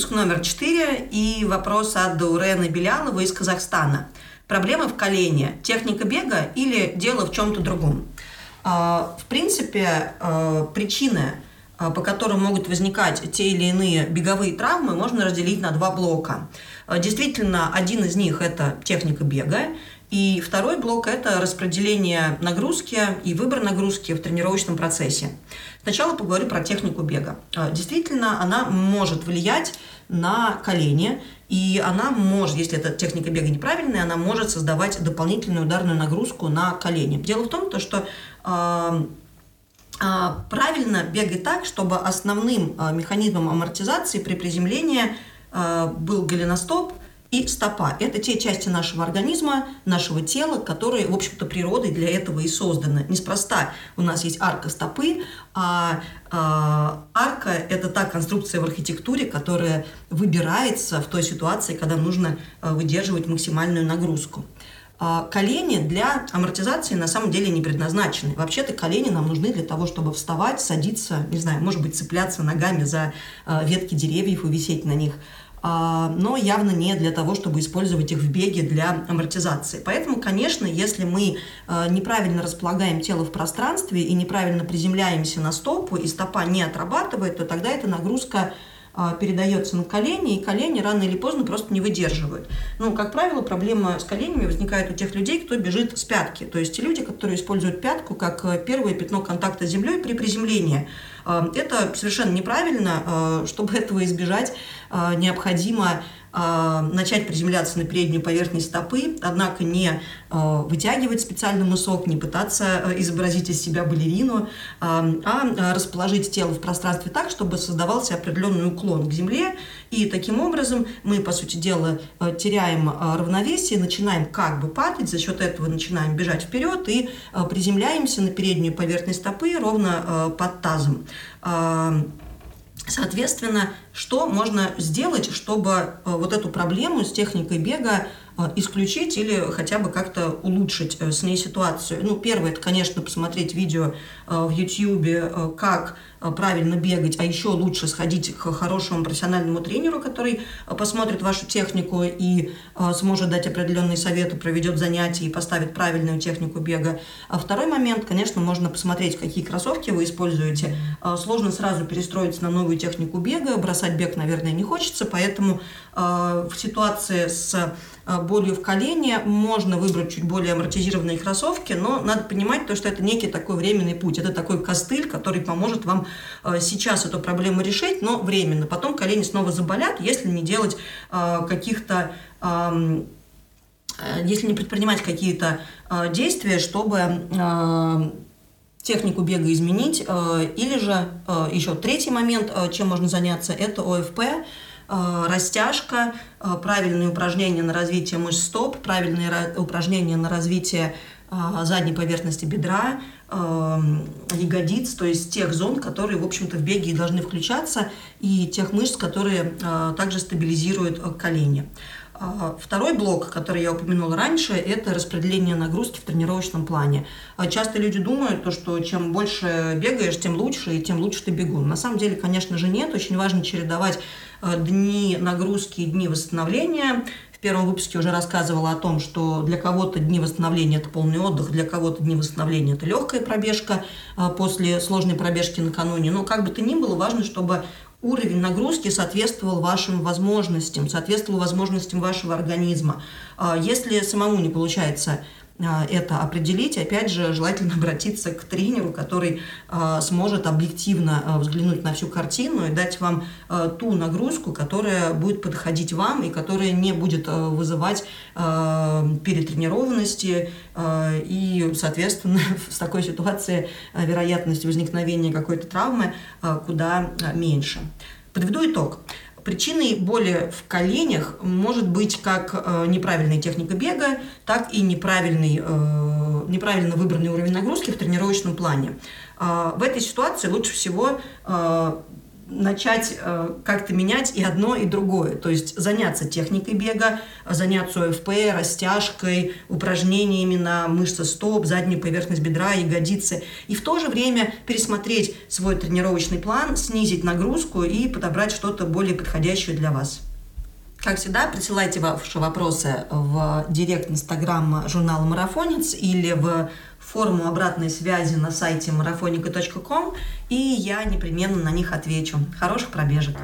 Выпуск номер 4 и вопрос от Даурена Белянова из Казахстана. Проблемы в колене, техника бега или дело в чем-то другом? А, в принципе, а, причины, а, по которым могут возникать те или иные беговые травмы, можно разделить на два блока. Действительно, один из них – это техника бега, и второй блок – это распределение нагрузки и выбор нагрузки в тренировочном процессе. Сначала поговорю про технику бега. А, действительно, она может влиять на колени, и она может, если эта техника бега неправильная, она может создавать дополнительную ударную нагрузку на колени. Дело в том, что э, э, правильно бегать так, чтобы основным механизмом амортизации при приземлении был голеностоп – и стопа. Это те части нашего организма, нашего тела, которые, в общем-то, природой для этого и созданы. Неспроста у нас есть арка стопы, а, а арка – это та конструкция в архитектуре, которая выбирается в той ситуации, когда нужно а, выдерживать максимальную нагрузку. А колени для амортизации на самом деле не предназначены. Вообще-то колени нам нужны для того, чтобы вставать, садиться, не знаю, может быть, цепляться ногами за а, ветки деревьев и висеть на них – но явно не для того, чтобы использовать их в беге для амортизации. Поэтому, конечно, если мы а, неправильно располагаем тело в пространстве и неправильно приземляемся на стопу, и стопа не отрабатывает, то тогда эта нагрузка а, передается на колени, и колени рано или поздно просто не выдерживают. Ну, как правило, проблема с коленями возникает у тех людей, кто бежит с пятки. То есть те люди, которые используют пятку как э, первое пятно контакта с землей при приземлении. А, это совершенно неправильно. А, чтобы этого избежать, необходимо а, начать приземляться на переднюю поверхность стопы, однако не вытягивать специальный мысок, не пытаться изобразить из себя балерину, а расположить тело в пространстве так, чтобы создавался определенный уклон к земле, и таким образом мы, по сути дела, теряем равновесие, начинаем как бы падать, за счет этого начинаем бежать вперед и приземляемся на переднюю поверхность стопы ровно под тазом. Соответственно, что можно сделать, чтобы э, вот эту проблему с техникой бега э, исключить или хотя бы как-то улучшить э, с ней ситуацию? Ну, первое, это, конечно, посмотреть видео в YouTube, как правильно бегать, а еще лучше сходить к хорошему профессиональному тренеру, который посмотрит вашу технику и сможет дать определенные советы, проведет занятия и поставит правильную технику бега. А второй момент, конечно, можно посмотреть, какие кроссовки вы используете. Сложно сразу перестроиться на новую технику бега, бросать бег, наверное, не хочется, поэтому в ситуации с болью в колене можно выбрать чуть более амортизированные кроссовки, но надо понимать то, что это некий такой временный путь. Это такой костыль, который поможет вам э, сейчас эту проблему решить, но временно. Потом колени снова заболят, если не делать э, каких-то э, если не предпринимать какие-то действия, чтобы технику бега изменить, или же еще третий момент, чем можно заняться, это ОФП, растяжка, правильные упражнения на развитие мышц стоп, правильные упражнения на развитие задней поверхности бедра, ягодиц, то есть тех зон, которые, в общем-то, в беге должны включаться, и тех мышц, которые также стабилизируют колени. Второй блок, который я упомянула раньше, это распределение нагрузки в тренировочном плане. Часто люди думают, то, что чем больше бегаешь, тем лучше, и тем лучше ты бегун. На самом деле, конечно же, нет. Очень важно чередовать дни нагрузки и дни восстановления первом выпуске уже рассказывала о том, что для кого-то дни восстановления это полный отдых, для кого-то дни восстановления это легкая пробежка а, после сложной пробежки накануне. Но как бы то ни было, важно, чтобы уровень нагрузки соответствовал вашим возможностям, соответствовал возможностям вашего организма. А, если самому не получается это определить. Опять же, желательно обратиться к тренеру, который а, сможет объективно а, взглянуть на всю картину и дать вам ту нагрузку, которая будет подходить вам и которая не будет вызывать перетренированности и, соответственно, в такой ситуации вероятность возникновения какой-то травмы куда меньше. Подведу итог. Причиной боли в коленях может быть как э, неправильная техника бега, так и неправильный, э, неправильно выбранный уровень нагрузки в тренировочном плане. Э, в этой ситуации лучше всего начать э, как-то менять и одно, и другое. То есть заняться техникой бега, заняться ОФП, растяжкой, упражнениями на мышцы стоп, заднюю поверхность бедра, ягодицы. И в то же время пересмотреть свой тренировочный план, снизить нагрузку и подобрать что-то более подходящее для вас. Как всегда, присылайте ваши вопросы в директ Инстаграм журнала «Марафонец» или в форму обратной связи на сайте marafonica.com, и я непременно на них отвечу. Хороших пробежек!